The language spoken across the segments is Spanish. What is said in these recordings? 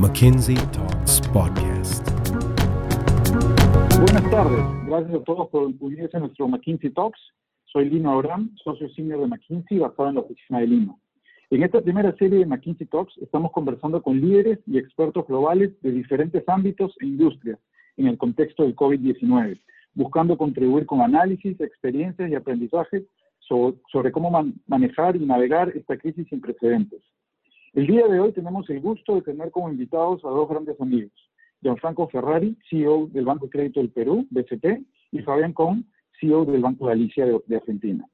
McKinsey Talks Podcast. Buenas tardes, gracias a todos por unirse a nuestro McKinsey Talks. Soy Lino Abraham, socio senior de McKinsey basado en la oficina de Lima. En esta primera serie de McKinsey Talks estamos conversando con líderes y expertos globales de diferentes ámbitos e industrias en el contexto del COVID-19, buscando contribuir con análisis, experiencias y aprendizajes sobre, cómo manejar y navegar esta crisis sin precedentes. El día de hoy tenemos el gusto de tener como invitados a dos grandes amigos, Gianfranco Ferrari, CEO del Banco de Crédito del Perú, BCP, y Fabián Con, CEO del Banco de Galicia de, Argentina.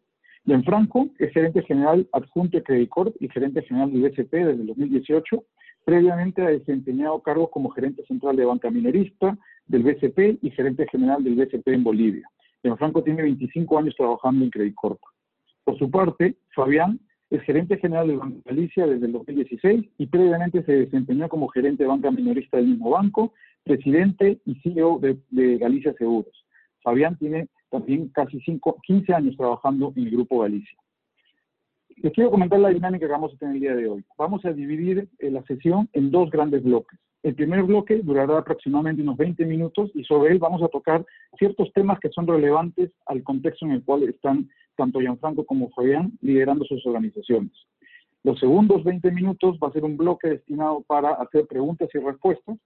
Gianfranco es gerente general adjunto de Credit Corp y gerente general del BCP desde el 2018. Previamente ha desempeñado cargos como gerente central de banca minerista del BCP y gerente general del BCP en Bolivia. Gianfranco tiene 25 años trabajando en Credit Corp. Por su parte, Fabián es gerente general de Banco Galicia desde el 2016 y previamente se desempeñó como gerente de banca minorista del mismo banco, presidente y CEO de, Galicia Seguros. Fabián tiene también casi 15 años trabajando en el Grupo Galicia. Les quiero comentar la dinámica que vamos a tener el día de hoy. Vamos a dividir eh, la sesión en dos grandes bloques. El primer bloque durará aproximadamente unos 20 minutos y sobre él vamos a tocar ciertos temas que son relevantes al contexto en el cual están tanto Gianfranco como Fabián liderando sus organizaciones. Los segundos 20 minutos va a ser un bloque destinado para hacer preguntas y respuestas,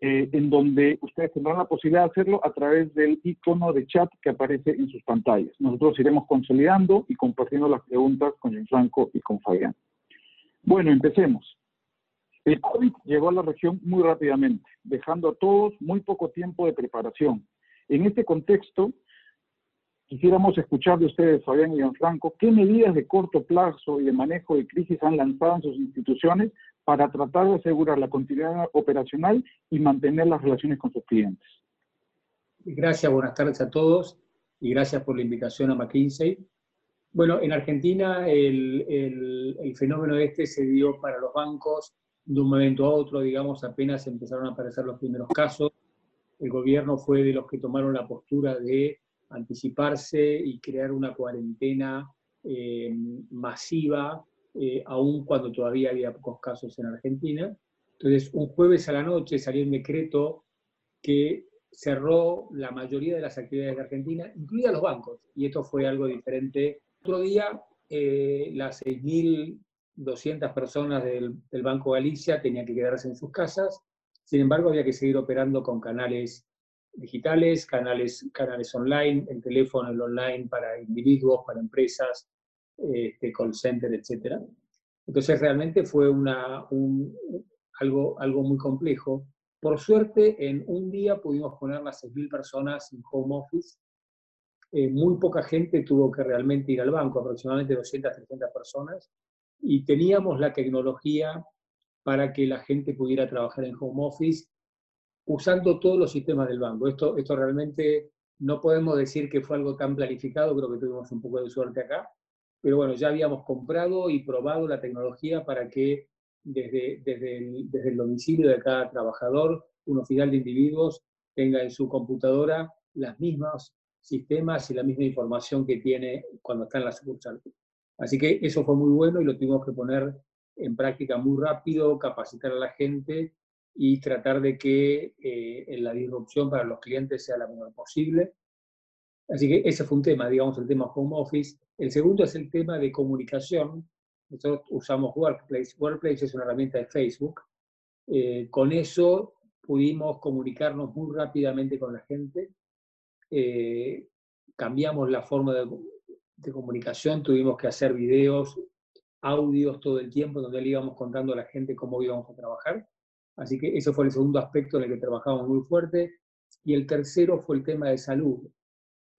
eh, en donde ustedes tendrán la posibilidad de hacerlo a través del icono de chat que aparece en sus pantallas. Nosotros iremos consolidando y compartiendo las preguntas con Gianfranco y con Fabián. Bueno, empecemos. El COVID llegó a la región muy rápidamente, dejando a todos muy poco tiempo de preparación. En este contexto, quisiéramos escuchar de ustedes, Fabián y Gianfranco, qué medidas de corto plazo y de manejo de crisis han lanzado en sus instituciones para tratar de asegurar la continuidad operacional y mantener las relaciones con sus clientes. Gracias, buenas tardes a todos y gracias por la invitación a McKinsey. Bueno, en Argentina el, el, el fenómeno este se dio para los bancos de un momento a otro, digamos, apenas empezaron a aparecer los primeros casos. El gobierno fue de los que tomaron la postura de anticiparse y crear una cuarentena eh, masiva, eh, aun cuando todavía había pocos casos en Argentina. Entonces, un jueves a la noche salió un decreto que cerró la mayoría de las actividades de Argentina, incluidas los bancos, y esto fue algo diferente. Otro día, eh, las 6.000 200 personas del, Banco Galicia tenían que quedarse en sus casas, sin embargo había que seguir operando con canales digitales, canales, canales online, el teléfono, el online para individuos, para empresas, este, call center, etc. Entonces realmente fue una, algo, algo muy complejo. Por suerte, en un día pudimos poner las 6.000 personas en home office. Eh, muy poca gente tuvo que realmente ir al banco, aproximadamente 200, 300 personas y teníamos la tecnología para que la gente pudiera trabajar en home office usando todos los sistemas del banco. Esto, esto realmente no podemos decir que fue algo tan planificado, creo que tuvimos un poco de suerte acá, pero bueno, ya habíamos comprado y probado la tecnología para que desde, desde, el, desde el domicilio de cada trabajador, un oficial de individuos tenga en su computadora las mismas sistemas y la misma información que tiene cuando está en la sucursal. Así que eso fue muy bueno y lo tuvimos que poner en práctica muy rápido, capacitar a la gente y tratar de que eh, la disrupción para los clientes sea la menor posible. Así que ese fue un tema, digamos, el tema home office. El segundo es el tema de comunicación. Nosotros usamos Workplace. Workplace es una herramienta de Facebook. Eh, con eso pudimos comunicarnos muy rápidamente con la gente. Eh, cambiamos la forma de, de comunicación, tuvimos que hacer videos, audios todo el tiempo, donde le íbamos contando a la gente cómo íbamos a trabajar. Así que ese fue el segundo aspecto en el que trabajamos muy fuerte. Y el tercero fue el tema de salud.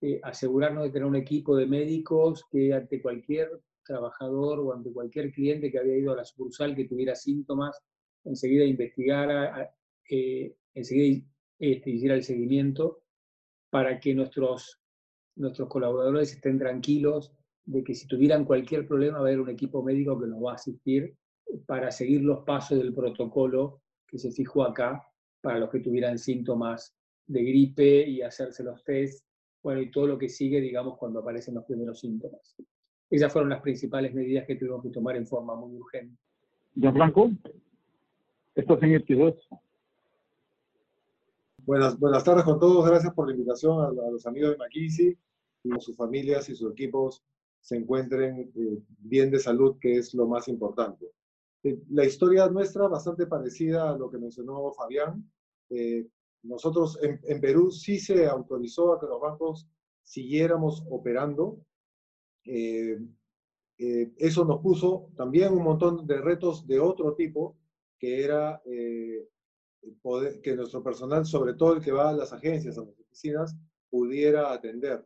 Eh, asegurarnos de tener un equipo de médicos que ante cualquier trabajador o ante cualquier cliente que había ido a la sucursal que tuviera síntomas, enseguida investigara, eh, enseguida este, hiciera el seguimiento para que nuestros nuestros colaboradores estén tranquilos de que si tuvieran cualquier problema va a haber un equipo médico que nos va a asistir para seguir los pasos del protocolo que se fijó acá para los que tuvieran síntomas de gripe y hacerse los test, bueno, y todo lo que sigue, digamos, cuando aparecen los primeros síntomas. Esas fueron las principales medidas que tuvimos que tomar en forma muy urgente. Blanco? Estás en el Buenas, buenas tardes con todos. Gracias por la invitación a, los amigos de McKinsey y sus familias y sus equipos se encuentren eh, bien de salud, que es lo más importante. Eh, la historia nuestra bastante parecida a lo que mencionó Fabián. Eh, nosotros en, Perú sí se autorizó a que los bancos siguiéramos operando. eso nos puso también un montón de retos de otro tipo, que era que nuestro personal, sobre todo el que va a las agencias, a las oficinas, pudiera atender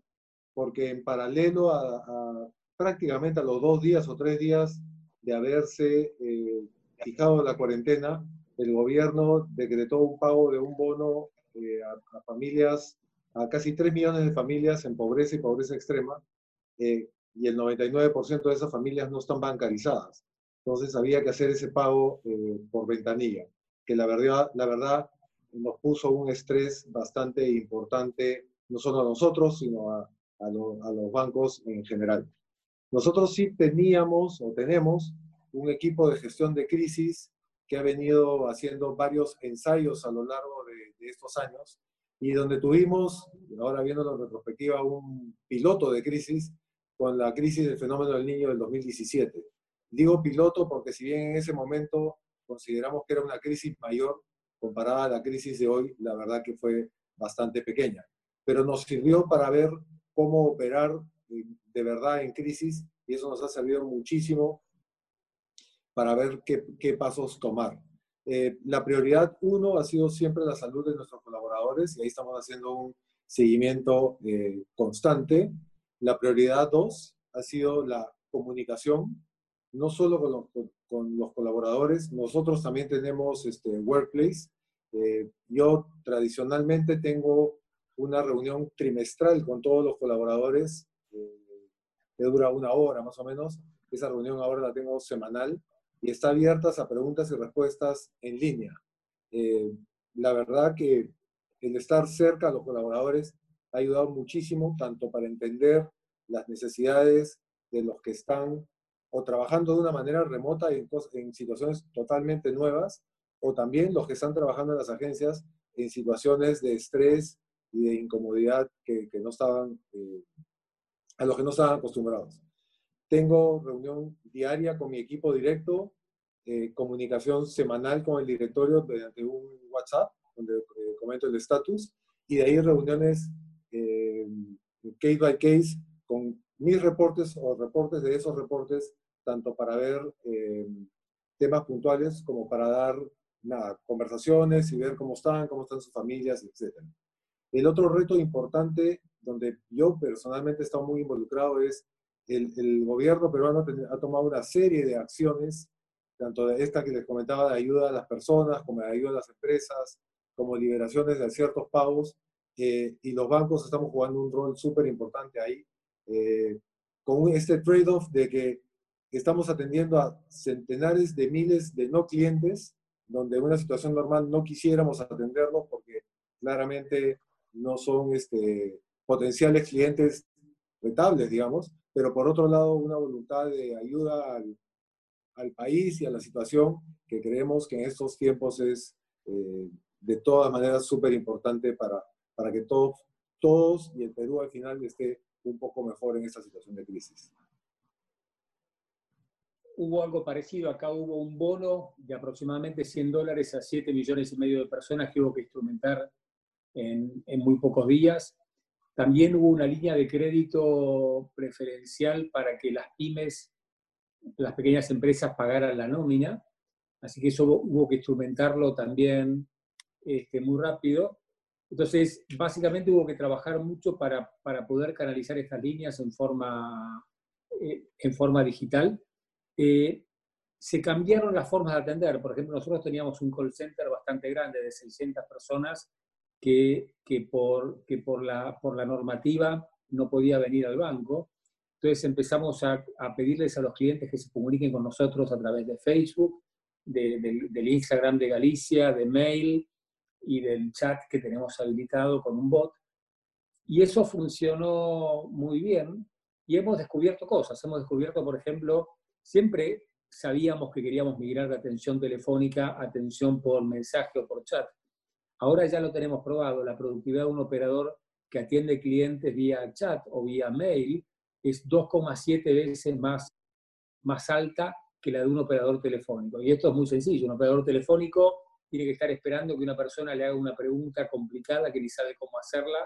porque en paralelo a, prácticamente a los dos días o tres días de haberse eh, fijado la cuarentena, el gobierno decretó un pago de un bono eh, a, familias, a casi tres millones de familias en pobreza y pobreza extrema, eh, y el 99% de esas familias no están bancarizadas. Entonces había que hacer ese pago por ventanilla, que la verdad, la verdad nos puso un estrés bastante importante, no solo a nosotros, sino a, a, los bancos en general. Nosotros sí teníamos o tenemos un equipo de gestión de crisis que ha venido haciendo varios ensayos a lo largo de, estos años y donde tuvimos, ahora viendo en retrospectiva, un piloto de crisis con la crisis del fenómeno del niño del 2017. Digo piloto porque si bien en ese momento consideramos que era una crisis mayor comparada a la crisis de hoy, la verdad que fue bastante pequeña. Pero nos sirvió para ver cómo operar eh, de verdad en crisis y eso nos ha servido muchísimo para ver qué, pasos tomar. Eh, la prioridad uno ha sido siempre la salud de nuestros colaboradores y ahí estamos haciendo un seguimiento eh, constante. La prioridad dos ha sido la comunicación, no solo con los, con los colaboradores, nosotros también tenemos este, Workplace. yo tradicionalmente tengo una reunión trimestral con todos los colaboradores, eh, que dura una hora más o menos. Esa reunión ahora la tengo semanal y está abierta a preguntas y respuestas en línea. Eh, la verdad que el estar cerca a los colaboradores ha ayudado muchísimo, tanto para entender las necesidades de los que están o trabajando de una manera remota en, en situaciones totalmente nuevas, o también los que están trabajando en las agencias en situaciones de estrés y de incomodidad que, que no estaban, eh, a los que no estaban acostumbrados. Tengo reunión diaria con mi equipo directo, eh, comunicación semanal con el directorio mediante un WhatsApp, donde eh, comento el estatus, y de ahí reuniones case by case con mis reportes o reportes de esos reportes, tanto para ver temas puntuales como para dar nada, conversaciones y ver cómo están, cómo están sus familias, etcétera. El otro reto importante, donde yo personalmente he estado muy involucrado, es el, el gobierno peruano ha tomado una serie de acciones, tanto de esta que les comentaba de ayuda a las personas, como de ayuda a las empresas, como liberaciones de ciertos pagos, eh, y los bancos estamos jugando un rol súper importante ahí, eh, con este trade-off de que estamos atendiendo a centenares de miles de no clientes, donde en una situación normal no quisiéramos atenderlos porque claramente no son este, potenciales clientes rentables, digamos, pero por otro lado una voluntad de ayuda al, país y a la situación que creemos que en estos tiempos es eh, de todas maneras súper importante para, para que todos, todos y el Perú al final esté un poco mejor en esta situación de crisis. Hubo algo parecido, acá hubo un bono de aproximadamente 100 dólares a 7 millones y medio de personas que hubo que instrumentar en, muy pocos días. También hubo una línea de crédito preferencial para que las pymes, las pequeñas empresas pagaran la nómina, así que eso hubo que instrumentarlo también este, muy rápido. Entonces, básicamente hubo que trabajar mucho para, para poder canalizar estas líneas en forma, eh, en forma digital. Eh, se cambiaron las formas de atender. Por ejemplo, nosotros teníamos un call center bastante grande de 600 personas que, que, por, que por, la, por la normativa no podía venir al banco. Entonces empezamos a, a, pedirles a los clientes que se comuniquen con nosotros a través de Facebook, de, del Instagram de Galicia, de mail y del chat que tenemos habilitado con un bot. Y eso funcionó muy bien y hemos descubierto cosas. Hemos descubierto, por ejemplo, siempre, sabíamos que queríamos migrar de atención telefónica a atención por mensaje o por chat. Ahora ya lo tenemos probado, la productividad de un operador que atiende clientes vía chat o vía mail es 2,7 veces más, más alta que la de un operador telefónico. Y esto es muy sencillo, un operador telefónico tiene que estar esperando que una persona le haga una pregunta complicada que ni sabe cómo hacerla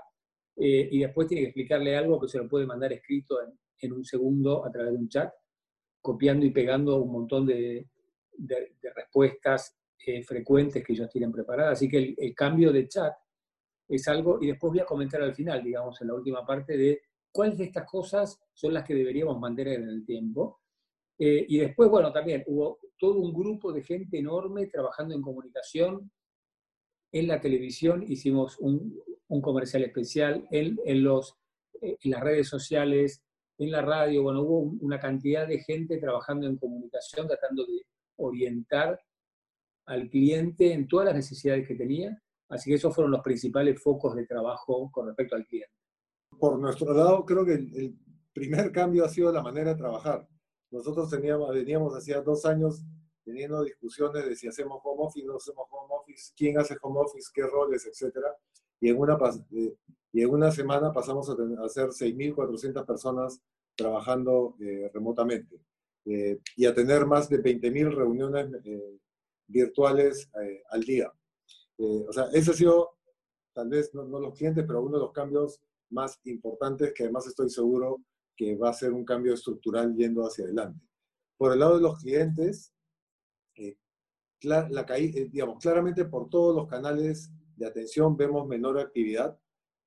eh, y después tiene que explicarle algo que se lo puede mandar escrito en, un segundo a través de un chat copiando y pegando un montón de, respuestas eh, frecuentes que ellos tienen preparadas. Así que el, cambio de chat es algo, y después voy a comentar al final, digamos, en la última parte, de cuáles de estas cosas son las que deberíamos mantener en el tiempo. Eh, y después, bueno, también hubo todo un grupo de gente enorme trabajando en comunicación. En la televisión hicimos un, un comercial especial, en, en, los, eh, en las redes sociales, en la radio, bueno, hubo una cantidad de gente trabajando en comunicación, tratando de orientar al cliente en todas las necesidades que tenía. Así que esos fueron los principales focos de trabajo con respecto al cliente. Por nuestro lado, creo que el, primer cambio ha sido la manera de trabajar. Nosotros teníamos, veníamos hacía dos años teniendo discusiones de si hacemos home office, no hacemos home office, quién hace home office, qué roles, etc. Y en una, eh, y en una semana pasamos a, tener, a ser 6.400 personas trabajando eh, remotamente eh, y a tener más de 20.000 reuniones eh, virtuales al día. o sea, ese ha sido, tal vez no, los clientes, pero uno de los cambios más importantes que además estoy seguro que va a ser un cambio estructural yendo hacia adelante. Por el lado de los clientes, la, digamos, claramente por todos los canales de atención vemos menor actividad,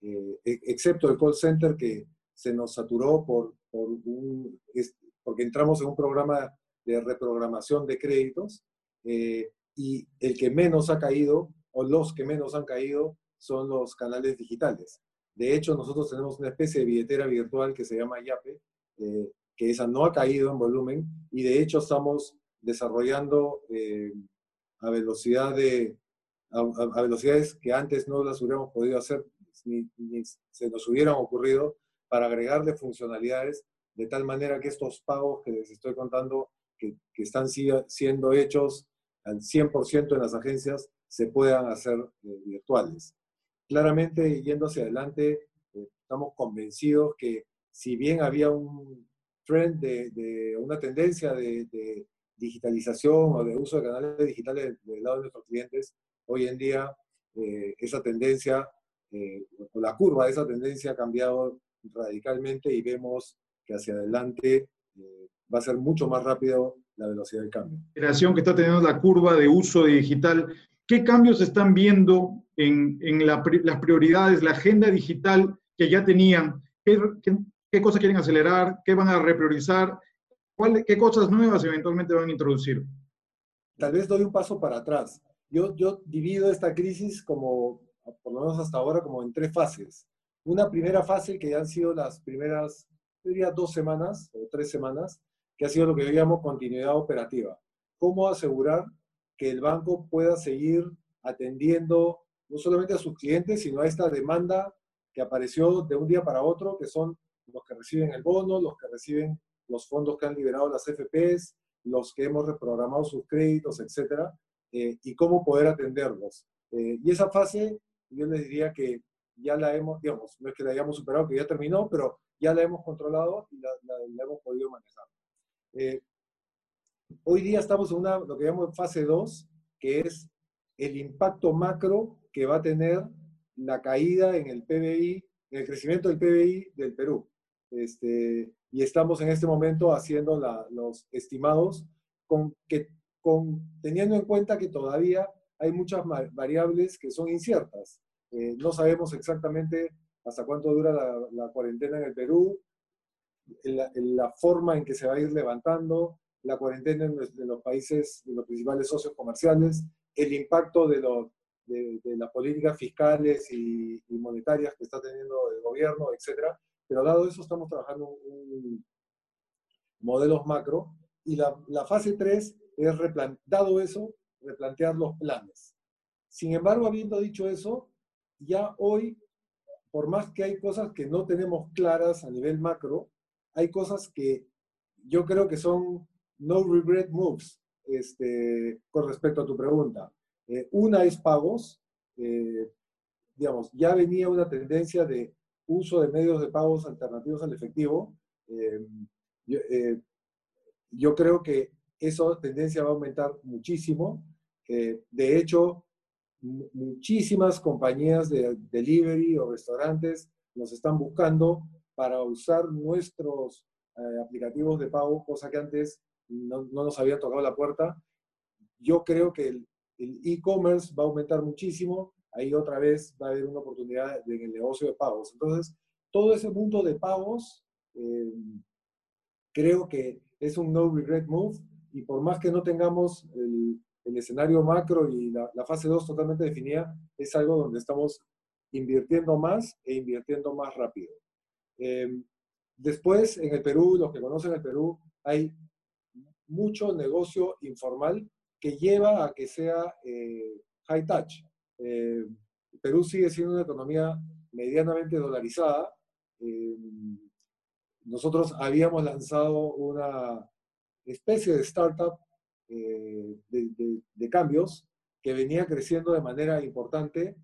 e, excepto el call center que se nos saturó por, por un, porque entramos en un programa de reprogramación de créditos eh, y el que menos ha caído, o los que menos han caído, son los canales digitales. De hecho, nosotros tenemos una especie de billetera virtual que se llama Yape, eh, que esa no ha caído en volumen y de hecho estamos desarrollando eh, a velocidad de a, velocidades que antes no las hubiéramos podido hacer ni, ni se nos hubieran ocurrido para agregarle funcionalidades de tal manera que estos pagos que les estoy contando, que, que están siendo hechos al 100% en las agencias, se puedan hacer eh, virtuales. Claramente, yendo hacia adelante, eh, estamos convencidos que si bien había un trend de, de una tendencia de, de, digitalización o de uso de canales digitales del lado de nuestros clientes, hoy en día eh, esa tendencia, o la curva de esa tendencia ha cambiado radicalmente y vemos que hacia adelante va a ser mucho más rápido la velocidad del cambio. La que está teniendo la curva de uso digital, ¿qué cambios están viendo en, en la, las prioridades, la agenda digital que ya tenían? ¿Qué, qué, cosas quieren acelerar? ¿Qué van a repriorizar? ¿Cuál, ¿Qué cosas nuevas eventualmente van a introducir? Tal vez doy un paso para atrás. Yo, yo divido esta crisis como, por lo menos hasta ahora, como en tres fases una primera fase que han sido las primeras, diría dos semanas o tres semanas, que ha sido lo que yo llamo continuidad operativa. ¿Cómo asegurar que el banco pueda seguir atendiendo no solamente a sus clientes, sino a esta demanda que apareció de un día para otro, que son los que reciben el bono, los que reciben los fondos que han liberado las FPs, los que hemos reprogramado sus créditos, etcétera, eh, y cómo poder atenderlos. Eh, y esa fase, yo les diría que ya la hemos, digamos, no es que la hayamos superado, que ya terminó, pero ya la hemos controlado y la, hemos podido manejar. Eh, hoy día estamos en una, lo que llamamos fase 2, que es el impacto macro que va a tener la caída en el PBI, en el crecimiento del PBI del Perú. Este, y estamos en este momento haciendo los estimados con que, con, teniendo en cuenta que todavía hay muchas variables que son inciertas. Eh, no sabemos exactamente hasta cuánto dura la, cuarentena en el Perú, la, la, forma en que se va a ir levantando la cuarentena en los, países, de los principales socios comerciales, el impacto de, de, las políticas fiscales y, monetarias que está teniendo el gobierno, etc. Pero dado eso, estamos trabajando un modelos macro y la, la fase 3 es, dado eso, replantear los planes. Sin embargo, habiendo dicho eso, ya hoy, por más que hay cosas que no tenemos claras a nivel macro, hay cosas que yo creo que son no regret moves este, con respecto a tu pregunta. Eh, una es pagos. Eh, digamos, ya venía una tendencia de uso de medios de pagos alternativos al efectivo. Eh, yo, creo que esa tendencia va a aumentar muchísimo. de hecho, muchísimas compañías de delivery o restaurantes nos están buscando para usar nuestros aplicativos de pago, cosa que antes no, no, nos había tocado la puerta. Yo creo que el e-commerce va a aumentar muchísimo, ahí otra vez va a haber una oportunidad en el negocio de pagos. Entonces, todo ese mundo de pagos, eh, creo que es un no regret move y por más que no tengamos el, el escenario macro y la, la, fase 2 totalmente definida, es algo donde estamos invirtiendo más e invirtiendo más rápido. Eh, después, en el Perú, los que conocen el Perú, hay mucho negocio informal que lleva a que sea eh, high touch. Eh, Perú sigue siendo una economía medianamente dolarizada. Eh, nosotros habíamos lanzado una especie de startup de, cambios que venía creciendo de manera importante.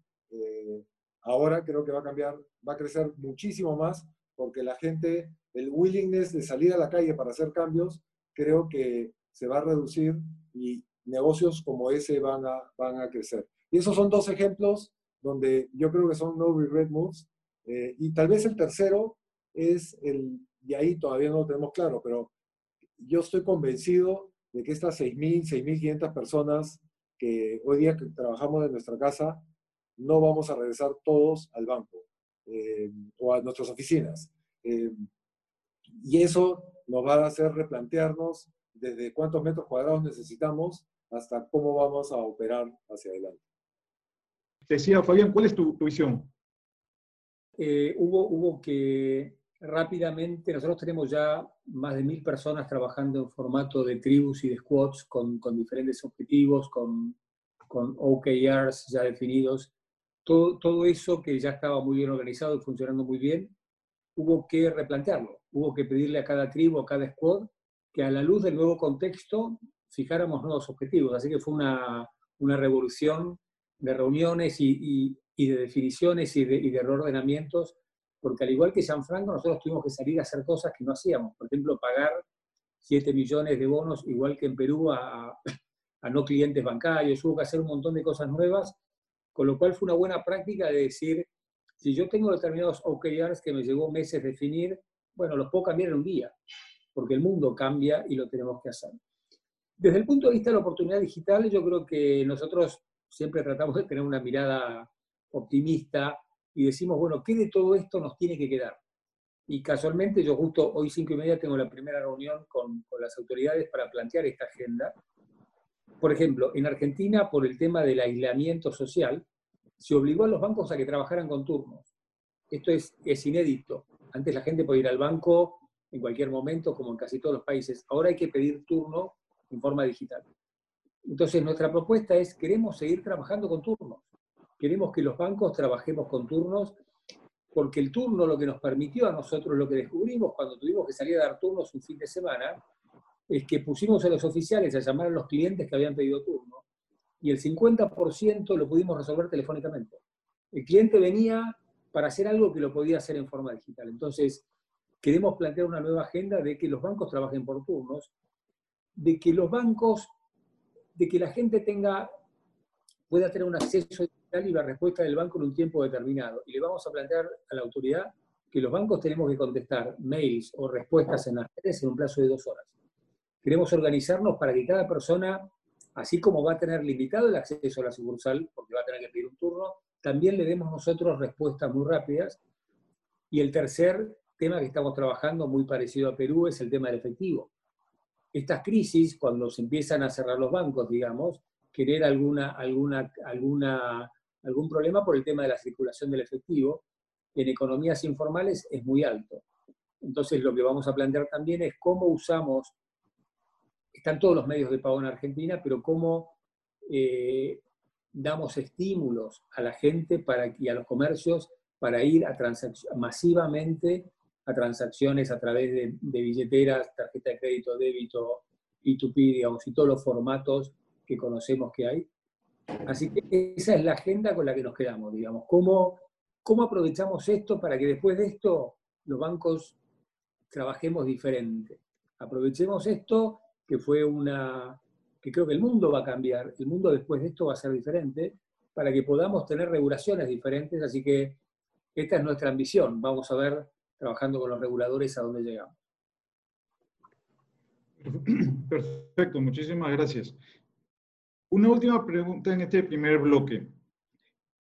ahora creo que va a cambiar, va a crecer muchísimo más porque la gente, el willingness de salir a la calle para hacer cambios, creo que se va a reducir y negocios como ese van a, van a crecer. Y esos son dos ejemplos donde yo creo que son no regret moves. Eh, y tal vez el tercero es el, y ahí todavía no lo tenemos claro, pero yo estoy convencido de que estas 6.000, 6.500 personas que hoy día trabajamos en nuestra casa, no vamos a regresar todos al banco eh, o a nuestras oficinas. Eh, y eso nos va a hacer replantearnos desde cuántos metros cuadrados necesitamos hasta cómo vamos a operar hacia adelante. Decía Fabián, ¿cuál es tu, visión? Eh, hubo, hubo que rápidamente, nosotros tenemos ya más de mil personas trabajando en formato de tribus y de squads con, con diferentes objetivos, con, con OKRs ya definidos. Todo, todo eso que ya estaba muy bien organizado y funcionando muy bien, hubo que replantearlo. Hubo que pedirle a cada tribu, a cada squad, que a la luz del nuevo contexto fijáramos nuevos objetivos. Así que fue una, una revolución de reuniones y, y, de definiciones y de, y de, reordenamientos, porque al igual que San Franco, nosotros tuvimos que salir a hacer cosas que no hacíamos. Por ejemplo, pagar 7 millones de bonos, igual que en Perú, a, a no clientes bancarios. Hubo que hacer un montón de cosas nuevas, con lo cual fue una buena práctica de decir, si yo tengo determinados OKRs que me llevó meses definir, bueno, los puedo cambiar en un día porque el mundo cambia y lo tenemos que hacer. Desde el punto de vista de la oportunidad digital, yo creo que nosotros siempre tratamos de tener una mirada optimista y decimos, bueno, ¿qué de todo esto nos tiene que quedar? Y casualmente yo justo hoy cinco y media tengo la primera reunión con, con las autoridades para plantear esta agenda. Por ejemplo, en Argentina, por el tema del aislamiento social, se obligó a los bancos a que trabajaran con turnos. Esto es, es inédito. Antes la gente podía ir al banco en cualquier momento, como en casi todos los países. Ahora hay que pedir turno en forma digital. Entonces, nuestra propuesta es, queremos seguir trabajando con turnos. Queremos que los bancos trabajemos con turnos, porque el turno lo que nos permitió a nosotros, lo que descubrimos cuando tuvimos que salir a dar turnos un fin de semana, es que pusimos a los oficiales a llamar a los clientes que habían pedido turno, y el 50% lo pudimos resolver telefónicamente. El cliente venía para hacer algo que lo podía hacer en forma digital. Entonces, queremos plantear una nueva agenda de que los bancos trabajen por turnos, de que los bancos, de que la gente tenga, pueda tener un acceso digital y la respuesta del banco en un tiempo determinado. Y le vamos a plantear a la autoridad que los bancos tenemos que contestar mails o respuestas en las redes en un plazo de dos horas. Queremos organizarnos para que cada persona, así como va a tener limitado el acceso a la sucursal, porque va a tener que pedir un turno, también le demos nosotros respuestas muy rápidas. Y el tercer tema que estamos trabajando, muy parecido a Perú, es el tema del efectivo. Estas crisis, cuando se empiezan a cerrar los bancos, digamos, querer alguna, alguna, alguna, algún problema por el tema de la circulación del efectivo, en economías informales es muy alto. Entonces, lo que vamos a plantear también es cómo usamos, están todos los medios de pago en Argentina, pero cómo eh, damos estímulos a la gente para, y a los comercios para ir a masivamente a transacciones a través de, billeteras, tarjeta de crédito, débito, P2P, digamos, y todos los formatos que conocemos que hay. Así que esa es la agenda con la que nos quedamos, digamos. ¿Cómo, cómo aprovechamos esto para que después de esto los bancos trabajemos diferente? Aprovechemos esto, que fue una, que creo que el mundo va a cambiar, el mundo después de esto va a ser diferente, para que podamos tener regulaciones diferentes, así que esta es nuestra ambición. Vamos a ver, trabajando con los reguladores, a dónde llegamos. Perfecto, muchísimas gracias. Una última pregunta en este primer bloque.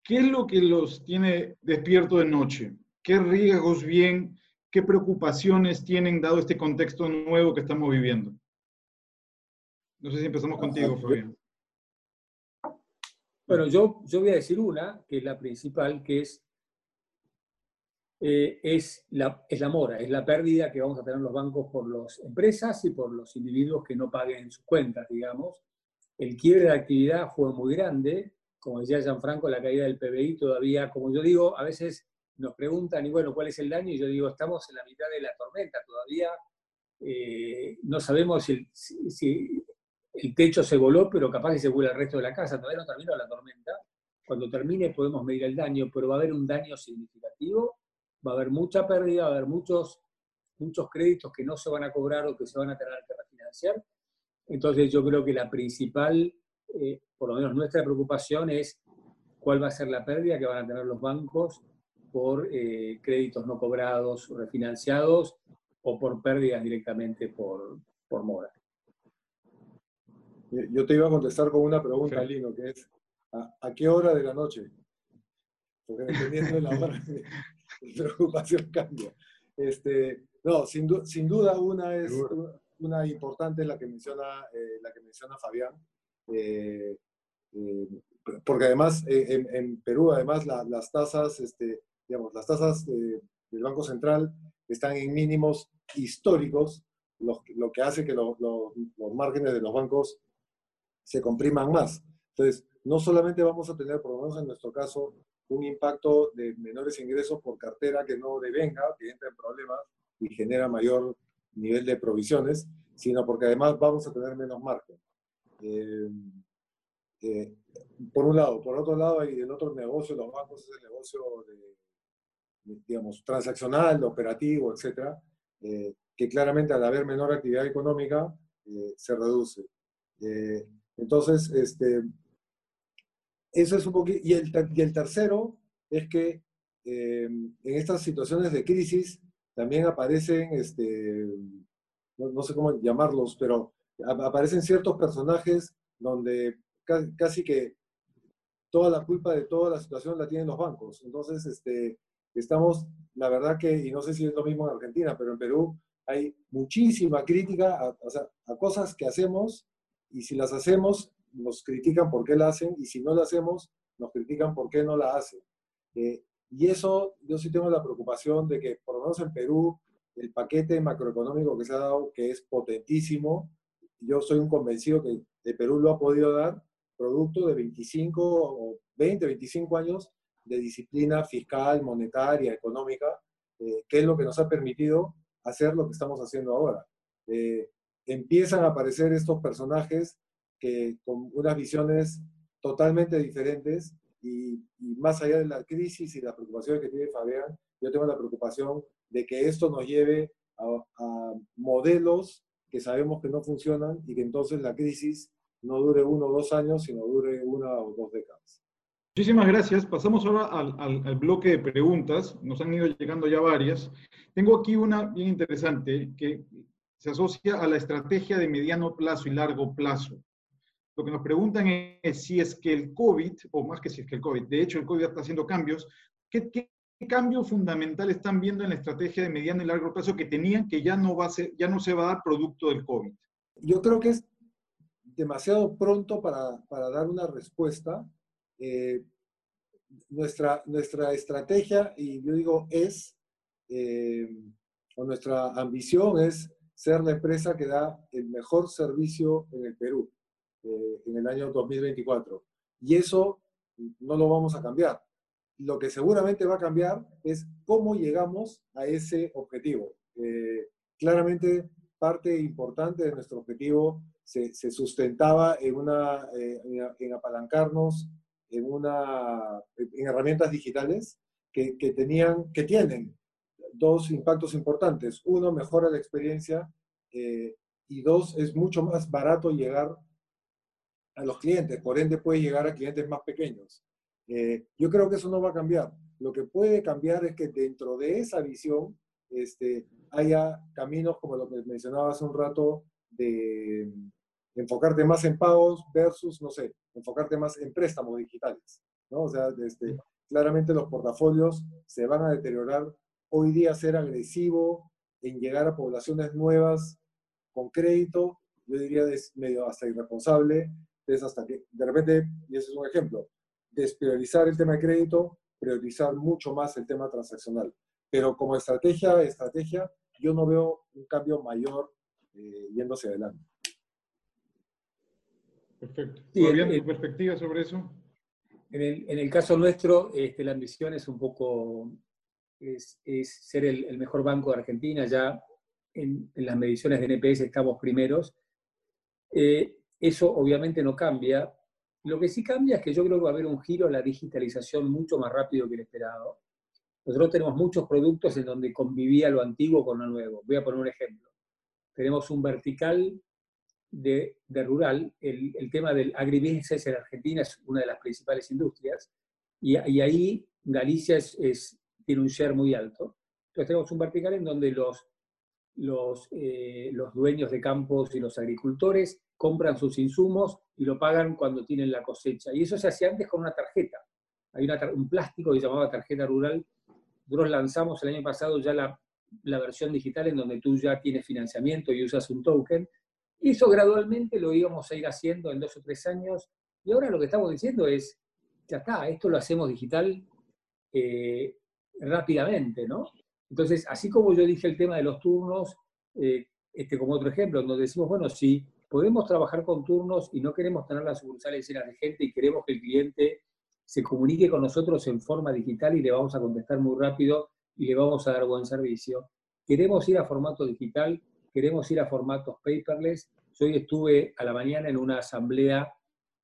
¿Qué es lo que los tiene despierto de noche? ¿Qué riesgos bien, qué preocupaciones tienen dado este contexto nuevo que estamos viviendo? No sé si empezamos contigo, Fabián. Bueno, yo, yo voy a decir una, que es la principal, que es eh, es, la, es la mora, es la pérdida que vamos a tener los bancos por las empresas y por los individuos que no paguen sus cuentas, digamos. El quiebre de actividad fue muy grande, como decía Gianfranco, la caída del PBI todavía, como yo digo, a veces nos preguntan, y bueno, ¿cuál es el daño? Y yo digo, estamos en la mitad de la tormenta, todavía eh, no sabemos si, si, el techo se voló, pero capaz que se vuela el resto de la casa, todavía no terminó la tormenta. Cuando termine podemos medir el daño, pero va a haber un daño significativo va a haber mucha pérdida, va a haber muchos, muchos créditos que no se van a cobrar o que se van a tener que refinanciar. Entonces yo creo que la principal, eh, por lo menos nuestra preocupación es cuál va a ser la pérdida que van a tener los bancos por eh, créditos no cobrados, refinanciados o por pérdidas directamente por, por mora. Yo te iba a contestar con una pregunta, Lino, que es, ¿a, qué hora de la noche? Porque dependiendo de la hora, preocupación cambia. Este, no, sin, sin duda una es una importante la que menciona, eh, la que menciona Fabián, eh, eh, porque además en, Perú además las tasas, este, digamos, las tasas del Banco Central están en mínimos históricos, lo, lo que hace que los márgenes de los bancos se compriman más. Entonces, no solamente vamos a tener, por lo menos en nuestro caso, un impacto de menores ingresos por cartera que no devenga, que entra en problemas y genera mayor nivel de provisiones, sino porque además vamos a tener menos margen. Eh, eh, por un lado. Por otro lado, hay el otro negocio, los bancos es el negocio de, digamos, transaccional, operativo, etcétera, eh, que claramente al haber menor actividad económica se reduce. Entonces, este, eso es un poquito. Y el, y el tercero es que eh, en estas situaciones de crisis también aparecen, este, no, sé cómo llamarlos, pero aparecen ciertos personajes donde casi, que toda la culpa de toda la situación la tienen los bancos. Entonces, este, estamos, la verdad que, y no sé si es lo mismo en Argentina, pero en Perú hay muchísima crítica a, a cosas que hacemos y si las hacemos nos critican por qué la hacen y si no la hacemos, nos critican por qué no la hacen. Eh, y eso, yo sí tengo la preocupación de que, por lo menos en Perú, el paquete macroeconómico que se ha dado, que es potentísimo, yo soy un convencido que de Perú lo ha podido dar, producto de 25 o 20, 25 años de disciplina fiscal, monetaria, económica, eh, que es lo que nos ha permitido hacer lo que estamos haciendo ahora. Eh, empiezan a aparecer estos personajes que con unas visiones totalmente diferentes y, más allá de la crisis y las preocupaciones que tiene Fabián, yo tengo la preocupación de que esto nos lleve a, modelos que sabemos que no funcionan y que entonces la crisis no dure uno o dos años, sino dure una o dos décadas. Muchísimas gracias. Pasamos ahora al, al, al, bloque de preguntas. Nos han ido llegando ya varias. Tengo aquí una bien interesante que se asocia a la estrategia de mediano plazo y largo plazo. Lo que nos preguntan es si es que el COVID, o más que si es que el COVID, de hecho el COVID está haciendo cambios, ¿qué, qué cambio fundamental están viendo en la estrategia de mediano y largo plazo que tenían que ya no, va a ser, ya no se va a dar producto del COVID? Yo creo que es demasiado pronto para, para dar una respuesta. Eh, nuestra, nuestra estrategia, y yo digo es, eh, o nuestra ambición es ser la empresa que da el mejor servicio en el Perú. Eh, en el año 2024. Y eso no lo vamos a cambiar. Lo que seguramente va a cambiar es cómo llegamos a ese objetivo. Eh, claramente, parte importante de nuestro objetivo se, sustentaba en, una, eh, en, apalancarnos en, una, en herramientas digitales que, que, tenían, que tienen dos impactos importantes. Uno, mejora la experiencia eh, y dos, es mucho más barato llegar a los clientes, por ende puede llegar a clientes más pequeños. Eh, yo creo que eso no va a cambiar. Lo que puede cambiar es que dentro de esa visión este, haya caminos como lo que mencionaba hace un rato de enfocarte más en pagos versus, no sé, enfocarte más en préstamos digitales. ¿no? O sea, este, claramente los portafolios se van a deteriorar. Hoy día ser agresivo en llegar a poblaciones nuevas con crédito, yo diría es medio hasta irresponsable, es hasta que de repente, y ese es un ejemplo, despriorizar el tema de crédito, priorizar mucho más el tema transaccional. Pero como estrategia, estrategia, yo no veo un cambio mayor eh, yéndose adelante. Perfecto. ¿Todavía tu perspectiva sobre eso? En el, en el caso nuestro, este, la ambición es un poco, es, ser el, mejor banco de Argentina, ya en, las mediciones de NPS estamos primeros. Eh, eso obviamente no cambia. Lo que sí cambia es que yo creo que va a haber un giro a la digitalización mucho más rápido que el esperado. Nosotros tenemos muchos productos en donde convivía lo antiguo con lo nuevo. Voy a poner un ejemplo. Tenemos un vertical de, de rural. El, el, tema del agribusiness en Argentina es una de las principales industrias. Y, ahí Galicia es, tiene un share muy alto. Entonces tenemos un vertical en donde los, los, eh, los dueños de campos y los agricultores compran sus insumos y lo pagan cuando tienen la cosecha. Y eso se hacía antes con una tarjeta. Hay una, un plástico que se llamaba tarjeta rural. Nosotros lanzamos el año pasado ya la, la versión digital en donde tú ya tienes financiamiento y usas un token. Y eso gradualmente lo íbamos a ir haciendo en dos o tres años. Y ahora lo que estamos diciendo es, ya está, esto lo hacemos digital eh, rápidamente, ¿no? Entonces, así como yo dije el tema de los turnos, eh, este, como otro ejemplo, donde decimos, bueno, si podemos trabajar con turnos y no queremos tener las sucursales llenas de gente y queremos que el cliente se comunique con nosotros en forma digital y le vamos a contestar muy rápido y le vamos a dar buen servicio. Queremos ir a formato digital, queremos ir a formatos paperless. Yo hoy estuve a la mañana en una asamblea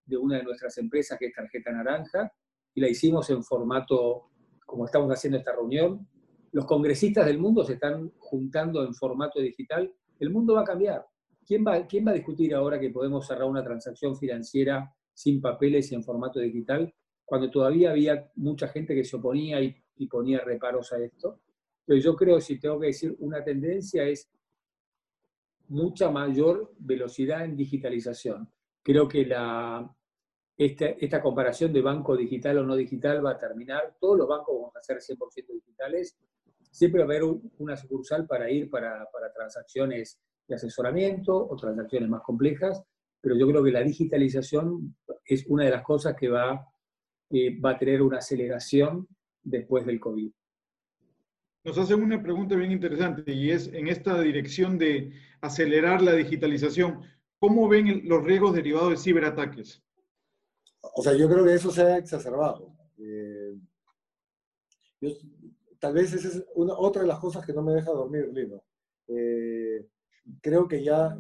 de una de nuestras empresas que es Tarjeta Naranja y la hicimos en formato como estamos haciendo esta reunión. Los congresistas del mundo se están juntando en formato digital. El mundo va a cambiar. ¿Quién va, ¿Quién va a discutir ahora que podemos cerrar una transacción financiera sin papeles y en formato digital? Cuando todavía había mucha gente que se oponía y, y ponía reparos a esto. Pero yo creo, si tengo que decir una tendencia, es mucha mayor velocidad en digitalización. Creo que la, esta, comparación de banco digital o no digital va a terminar. Todos los bancos vamos a ser 100% digitales. Siempre va a haber una sucursal para ir para, para, transacciones de asesoramiento o transacciones más complejas, pero yo creo que la digitalización es una de las cosas que va, eh, va a tener una aceleración después del COVID. Nos hacen una pregunta bien interesante y es en esta dirección de acelerar la digitalización. ¿Cómo ven los riesgos derivados de ciberataques? O sea, yo creo que eso se ha exacerbado. Eh, yo, tal vez esa es una, otra de las cosas que no me deja dormir, Lino. Eh, creo que ya,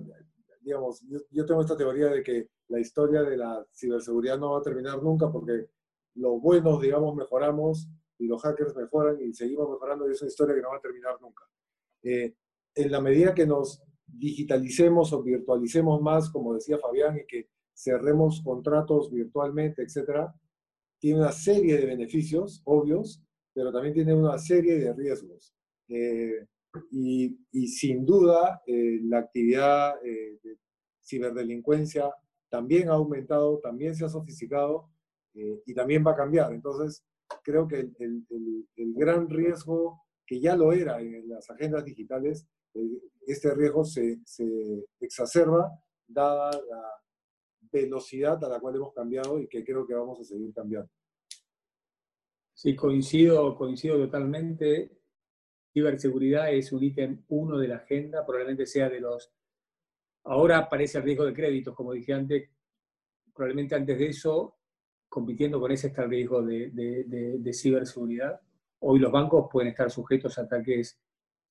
digamos, yo, yo, tengo esta teoría de que la historia de la ciberseguridad no va a terminar nunca porque los buenos, digamos, mejoramos y los hackers mejoran y seguimos mejorando y es una historia que no va a terminar nunca. Eh, en la medida que nos digitalicemos o virtualicemos más, como decía Fabián, y que cerremos contratos virtualmente, etcétera, tiene una serie de beneficios obvios, pero también tiene una serie de riesgos. Eh, y, sin duda, eh, la actividad eh, de ciberdelincuencia también ha aumentado, también se ha sofisticado y también va a cambiar. Entonces, creo que el, gran riesgo, que ya lo era en las agendas digitales, este riesgo se, se exacerba dada la velocidad a la cual hemos cambiado y que creo que vamos a seguir cambiando. Sí, coincido, coincido totalmente. Ciberseguridad es un ítem uno de la agenda, probablemente sea de los... Ahora aparece el riesgo de créditos, como dije antes, probablemente antes de eso, compitiendo con ese está el riesgo de, de, de, de ciberseguridad. Hoy los bancos pueden estar sujetos a ataques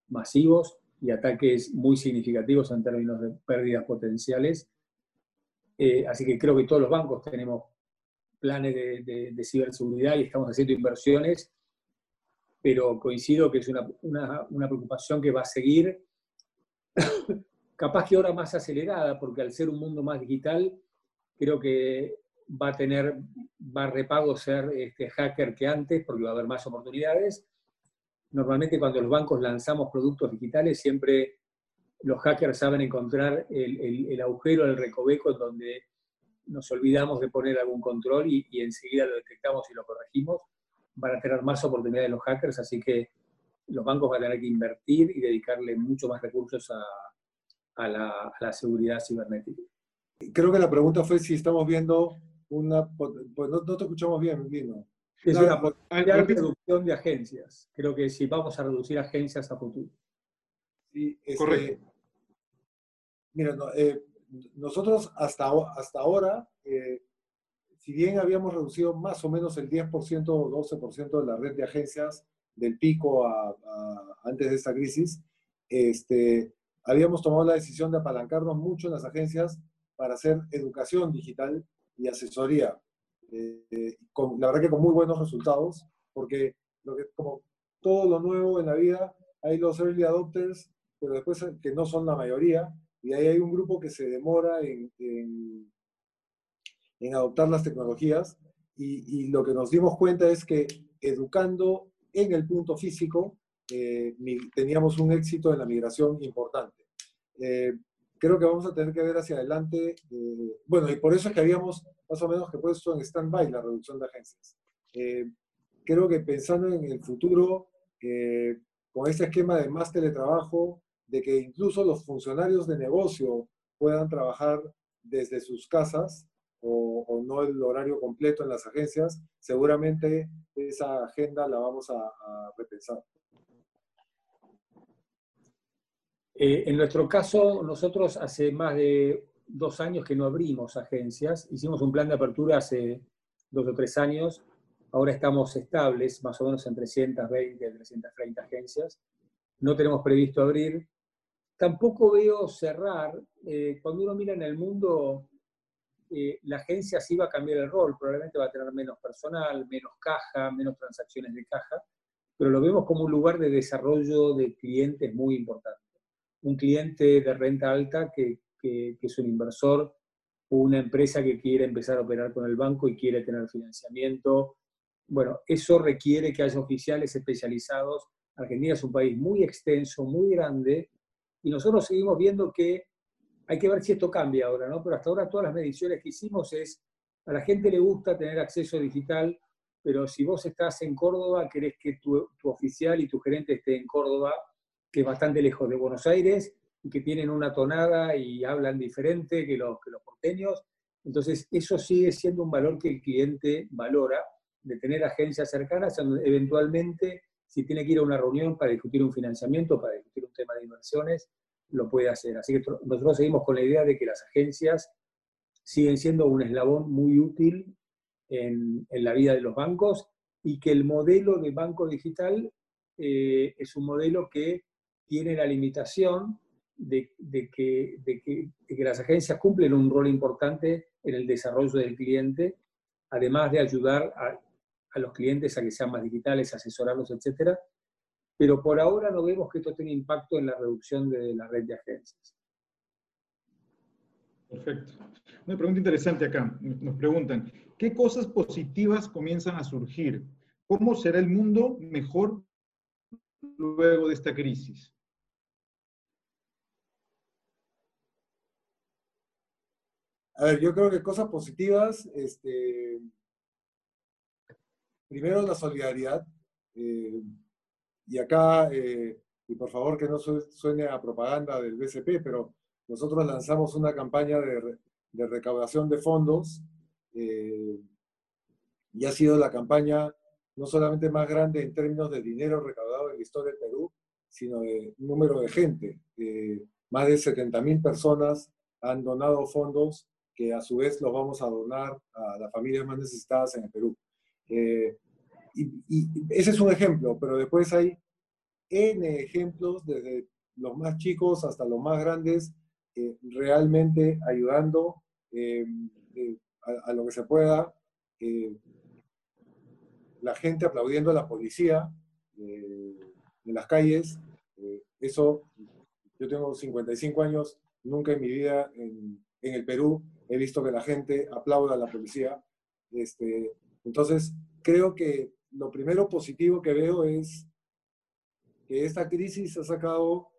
masivos y ataques muy significativos en términos de pérdidas potenciales Eh, así que creo que todos los bancos tenemos planes de, ciberseguridad y estamos haciendo inversiones, pero coincido que es una, una, una preocupación que va a seguir, capaz que ahora más acelerada, porque al ser un mundo más digital, creo que va a tener más repago ser este hacker que antes, porque va a haber más oportunidades. Normalmente cuando los bancos lanzamos productos digitales, siempre los hackers saben encontrar el, el, el agujero, el recoveco en donde nos olvidamos de poner algún control y, enseguida lo detectamos y lo corregimos, van a tener más oportunidades los hackers, así que los bancos van a tener que invertir y dedicarle mucho más recursos a, la, seguridad cibernética. Creo que la pregunta fue si estamos viendo una... Pues no, te escuchamos bien, Lino. Es una potencial reducción de agencias. Creo que si vamos a reducir agencias a futuro. Sí, este, Correcto. Mira, no, eh, nosotros hasta, hasta ahora, eh, si bien habíamos reducido más o menos el 10% o 12% de la red de agencias del pico antes de esta crisis, este, habíamos tomado la decisión de apalancarnos mucho en las agencias para hacer educación digital y asesoría. Eh, con, la verdad que con muy buenos resultados, porque lo que, como todo lo nuevo en la vida, hay los early adopters, pero después que no son la mayoría, y ahí hay un grupo que se demora en, en, adoptar las tecnologías y, y, lo que nos dimos cuenta es que educando en el punto físico eh, teníamos un éxito en la migración importante. Eh, creo que vamos a tener que ver hacia adelante, eh, bueno, y por eso es que habíamos más o menos que puesto en stand-by la reducción de agencias. creo que pensando en el futuro, con este esquema de más teletrabajo, de que incluso los funcionarios de negocio puedan trabajar desde sus casas o, no el horario completo en las agencias, seguramente esa agenda la vamos a, repensar. Eh, en nuestro caso, nosotros hace más de dos años que no abrimos agencias, hicimos un plan de apertura hace dos o tres años, ahora estamos estables, más o menos en 320, 330 agencias, no tenemos previsto abrir, Tampoco veo cerrar. Eh, cuando uno mira en el mundo, eh, la agencia sí va a cambiar el rol, probablemente va a tener menos personal, menos caja, menos transacciones de caja, pero lo vemos como un lugar de desarrollo de clientes muy importante. Un cliente de renta alta que, que es un inversor una empresa que quiere empezar a operar con el banco y quiere tener financiamiento. Bueno, eso requiere que haya oficiales especializados. Argentina es un país muy extenso, muy grande, y nosotros seguimos viendo que hay que ver si esto cambia ahora, ¿no? Pero hasta ahora todas las mediciones que hicimos es, a la gente le gusta tener acceso digital, pero si vos estás en Córdoba, querés que tu, oficial y tu gerente esté en Córdoba, que es bastante lejos de Buenos Aires, y que tienen una tonada y hablan diferente que los, que los porteños. Entonces, eso sigue siendo un valor que el cliente valora, de tener agencias cercanas, eventualmente si tiene que ir a una reunión para discutir un financiamiento, para discutir un tema de inversiones, lo puede hacer. Así que nosotros seguimos con la idea de que las agencias siguen siendo un eslabón muy útil en, la vida de los bancos y que el modelo de banco digital eh, es un modelo que tiene la limitación de, que, de, que, de, que, las agencias cumplen un rol importante en el desarrollo del cliente, además de ayudar a, a los clientes a que sean más digitales, asesorarlos, etcétera. Pero por ahora no vemos que esto tenga impacto en la reducción de la red de agencias. Perfecto. Una pregunta interesante acá. Nos preguntan, ¿qué cosas positivas comienzan a surgir? ¿Cómo será el mundo mejor luego de esta crisis? A ver, yo creo que cosas positivas, este, primero la solidaridad. Eh, y acá, eh, y por favor que no suene a propaganda del BCP, pero nosotros lanzamos una campaña de, recaudación de fondos eh, y ha sido la campaña no solamente más grande en términos de dinero recaudado en la historia del Perú, sino de número de gente. más de 70.000 personas han donado fondos que a su vez los vamos a donar a las familias más necesitadas en el Perú. Eh, y, ese es un ejemplo, pero después hay N ejemplos, desde los más chicos hasta los más grandes, realmente ayudando eh, eh, a, lo que se pueda, eh, la gente aplaudiendo a la policía en las calles. eso, yo tengo 55 años, nunca en mi vida en, en, el Perú he visto que la gente aplauda a la policía. Este, entonces, creo que lo primero positivo que veo es que esta crisis ha sacado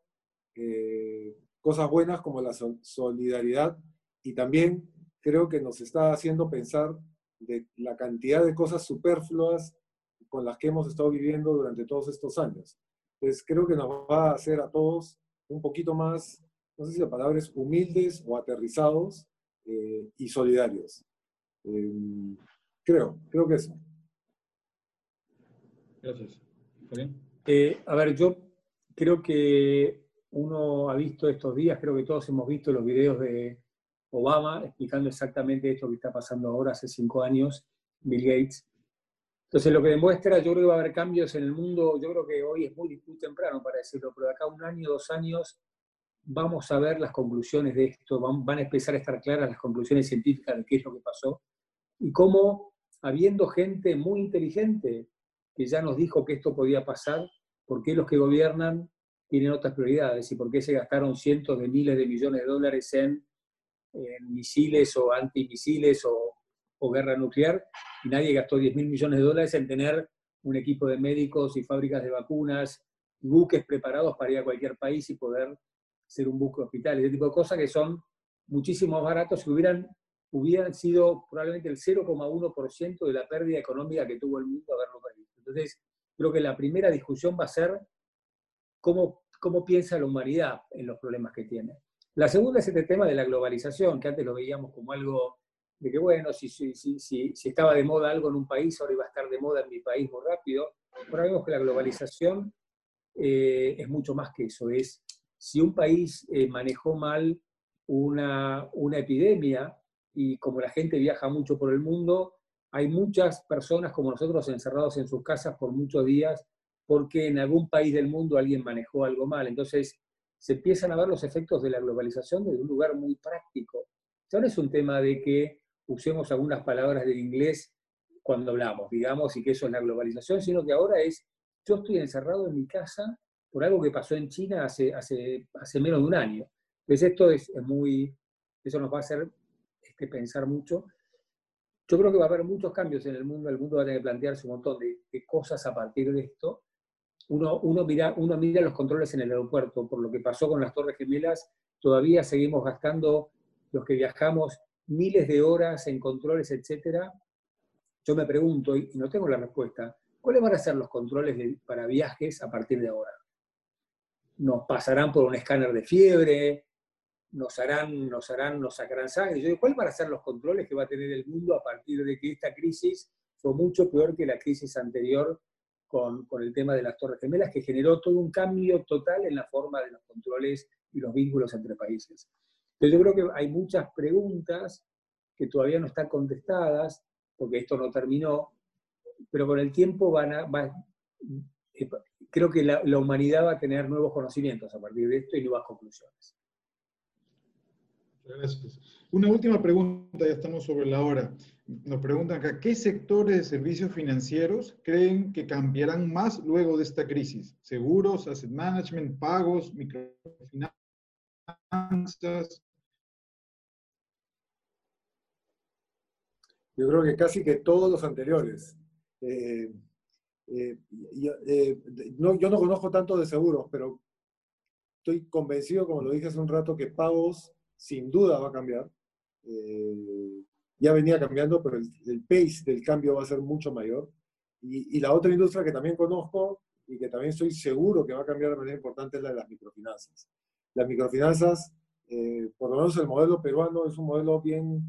eh, cosas buenas como la solidaridad y también creo que nos está haciendo pensar de la cantidad de cosas superfluas con las que hemos estado viviendo durante todos estos años. Entonces creo que nos va a hacer a todos un poquito más, no sé si la humildes o aterrizados eh, y solidarios. Em, creo, creo que eso. Gracias. Eh, a ver, yo creo que uno ha visto estos días, creo que todos hemos visto los videos de Obama explicando exactamente esto que está pasando ahora, hace cinco años, Bill Gates. Entonces, lo que demuestra, yo creo que va a haber cambios en el mundo, yo creo que hoy es muy, muy temprano para decirlo, pero de acá un año, dos años, vamos a ver las conclusiones de esto, van, van a empezar a estar claras las conclusiones científicas de qué es lo que pasó, y cómo, habiendo gente muy inteligente que ya nos dijo que esto podía pasar, ¿por qué los que gobiernan tienen otras prioridades y por qué se gastaron cientos de miles de millones de dólares en, misiles o antimisiles o, o, guerra nuclear y nadie gastó 10 mil millones de dólares en tener un equipo de médicos y fábricas de vacunas buques preparados para ir a cualquier país y poder ser un buque hospital, ese tipo de cosas que son muchísimo más baratos y hubieran, hubieran sido probablemente el 0,1% de la pérdida económica que tuvo el mundo haberlo perdido. Entonces, creo que la primera discusión va a ser cómo, cómo piensa la humanidad en los problemas que tiene. La segunda es este tema de la globalización, que antes lo veíamos como algo de que, bueno, si, si, si, si, estaba de moda algo en un país, ahora iba a estar de moda en mi país muy rápido. Ahora vemos que la globalización eh, es mucho más que eso. Es si un país eh, manejó mal una, una epidemia y como la gente viaja mucho por el mundo, hay muchas personas como nosotros encerrados en sus casas por muchos días porque en algún país del mundo alguien manejó algo mal. Entonces, se empiezan a ver los efectos de la globalización desde un lugar muy práctico. No es un tema de que usemos algunas palabras del inglés cuando hablamos, digamos, y que eso es la globalización, sino que ahora es, yo estoy encerrado en mi casa por algo que pasó en China hace, hace, hace menos de un año. Entonces esto es, muy, eso nos va a hacer este, pensar mucho yo creo que va a haber muchos cambios en el mundo, el mundo va a tener que plantearse un montón de, cosas a partir de esto. Uno, uno, mira, uno mira los controles en el aeropuerto, por lo que pasó con las Torres Gemelas, todavía seguimos gastando, los que viajamos, miles de horas en controles, etcétera. Yo me pregunto, y no tengo la respuesta, ¿cuáles van a ser los controles para viajes a partir de ahora? ¿Nos pasarán por un escáner de fiebre? Nos harán, nos harán, nos sacarán sangre. Yo digo, ¿cuáles van a ser los controles que va a tener el mundo a partir de que esta crisis fue mucho peor que la crisis anterior con, el tema de las Torres Gemelas, que generó todo un cambio total en la forma de los controles y los vínculos entre países? Entonces yo creo que hay muchas preguntas que todavía no están contestadas, porque esto no terminó, pero con el tiempo van a, eh, creo que la humanidad va a tener nuevos conocimientos a partir de esto y nuevas conclusiones. Gracias. Una última pregunta, ya estamos sobre la hora. Nos preguntan acá, ¿qué sectores de servicios financieros creen que cambiarán más luego de esta crisis? ¿Seguros, asset management, pagos, microfinanzas? Yo creo que casi que todos los anteriores. Eh, eh, eh, yo no conozco tanto de seguros, pero estoy convencido, como lo dije hace un rato, que pagos sin duda va a cambiar. Eh, ya venía cambiando, pero el, pace del cambio va a ser mucho mayor. Y, la otra industria que también conozco y que también estoy seguro que va a cambiar de manera importante es la de las microfinanzas. Las microfinanzas, eh, por lo menos el modelo peruano es un modelo bien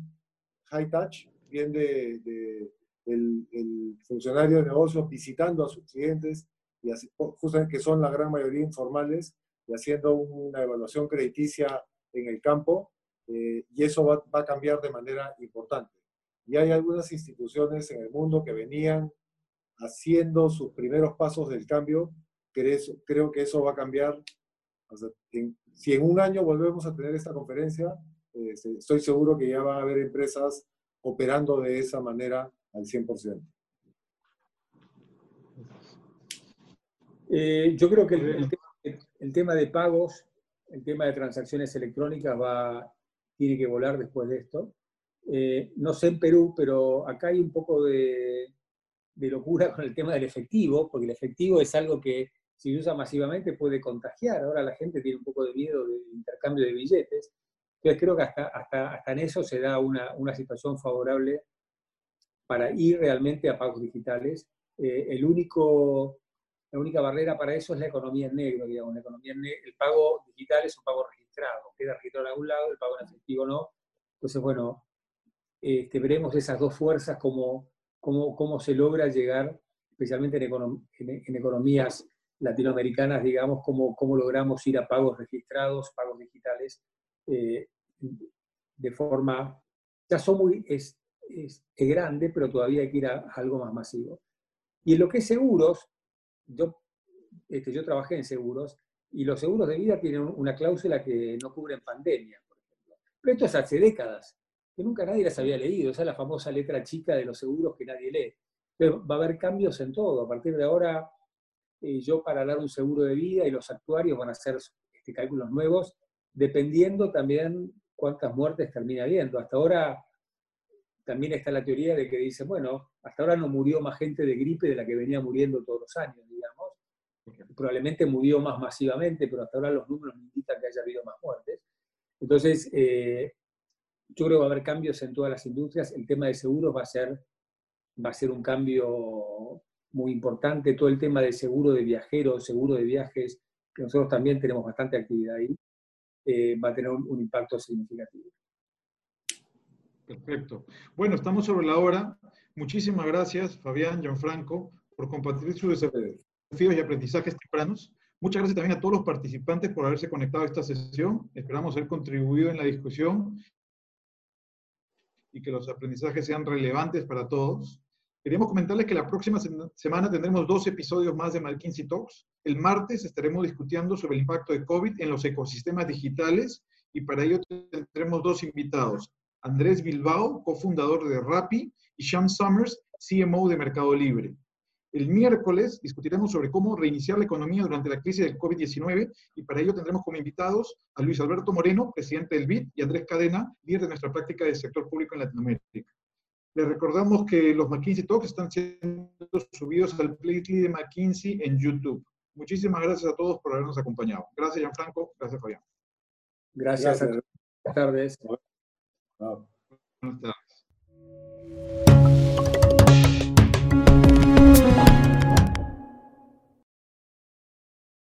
high touch, bien de, el, funcionario de negocios visitando a sus clientes, y así, justamente que son la gran mayoría informales, y haciendo una evaluación crediticia en el campo eh, y eso va, a cambiar de manera importante. Y hay algunas instituciones en el mundo que venían haciendo sus primeros pasos del cambio. Creo, creo que eso va a cambiar. si en un año volvemos a tener esta conferencia, eh, estoy seguro que ya va a haber empresas operando de esa manera al 100%. Eh, yo creo que el, tema de pagos, el tema de transacciones electrónicas va, tiene que volar después de esto. Eh, no sé en Perú, pero acá hay un poco de, de, locura con el tema del efectivo, porque el efectivo es algo que si se usa masivamente puede contagiar. Ahora la gente tiene un poco de miedo del intercambio de billetes. Entonces creo que hasta, hasta, hasta en eso se da una, una situación favorable para ir realmente a pagos digitales. Eh, el único la única barrera para eso es la economía en negro, digamos. La economía el pago digital es un pago registrado, queda registrado en algún lado, el pago en efectivo no. Entonces, bueno, este, veremos esas dos fuerzas, cómo, cómo, cómo se logra llegar, especialmente en, economías latinoamericanas, digamos, cómo, cómo logramos ir a pagos registrados, pagos digitales, eh, de forma, ya son muy, es, es, grande, pero todavía hay que ir a algo más masivo. Y en lo que es seguros, yo, este, yo trabajé en seguros y los seguros de vida tienen una cláusula que no cubren pandemia, por ejemplo. Pero esto es hace décadas, que nunca nadie las había leído. Esa es la famosa letra chica de los seguros que nadie lee. Pero va a haber cambios en todo. A partir de ahora, eh, yo para dar un seguro de vida y los actuarios van a hacer este, cálculos nuevos, dependiendo también cuántas muertes termina habiendo. Hasta ahora también está la teoría de que dice, bueno, hasta ahora no murió más gente de gripe de la que venía muriendo todos los años, digamos. Probablemente murió más masivamente, pero hasta ahora los números indican que haya habido más muertes. Entonces, eh, yo creo que va a haber cambios en todas las industrias. El tema de seguros va a ser, va a ser un cambio muy importante. Todo el tema de seguro de viajeros, seguro de viajes, que nosotros también tenemos bastante actividad ahí, eh, va a tener un impacto significativo. Perfecto. Bueno, estamos sobre la hora. Muchísimas gracias, Fabián, Gianfranco, por compartir sus desafíos y aprendizajes tempranos. Muchas gracias también a todos los participantes por haberse conectado a esta sesión. Esperamos haber contribuido en la discusión y que los aprendizajes sean relevantes para todos. Queríamos comentarles que la próxima semana tendremos dos episodios más de McKinsey Talks. El martes estaremos discutiendo sobre el impacto de COVID en los ecosistemas digitales y para ello tendremos dos invitados. Andrés Bilbao, cofundador de Rappi, y Sean Summers, CMO de Mercado Libre. El miércoles discutiremos sobre cómo reiniciar la economía durante la crisis del COVID-19 y para ello tendremos como invitados a Luis Alberto Moreno, presidente del BID, y Andrés Cadena, líder de nuestra práctica del sector público en Latinoamérica. Les recordamos que los McKinsey Talks están siendo subidos al playlist de McKinsey en YouTube. Muchísimas gracias a todos por habernos acompañado. Gracias, Gianfranco. Gracias, Fabián. Gracias. Buenas tardes. Buenas tardes.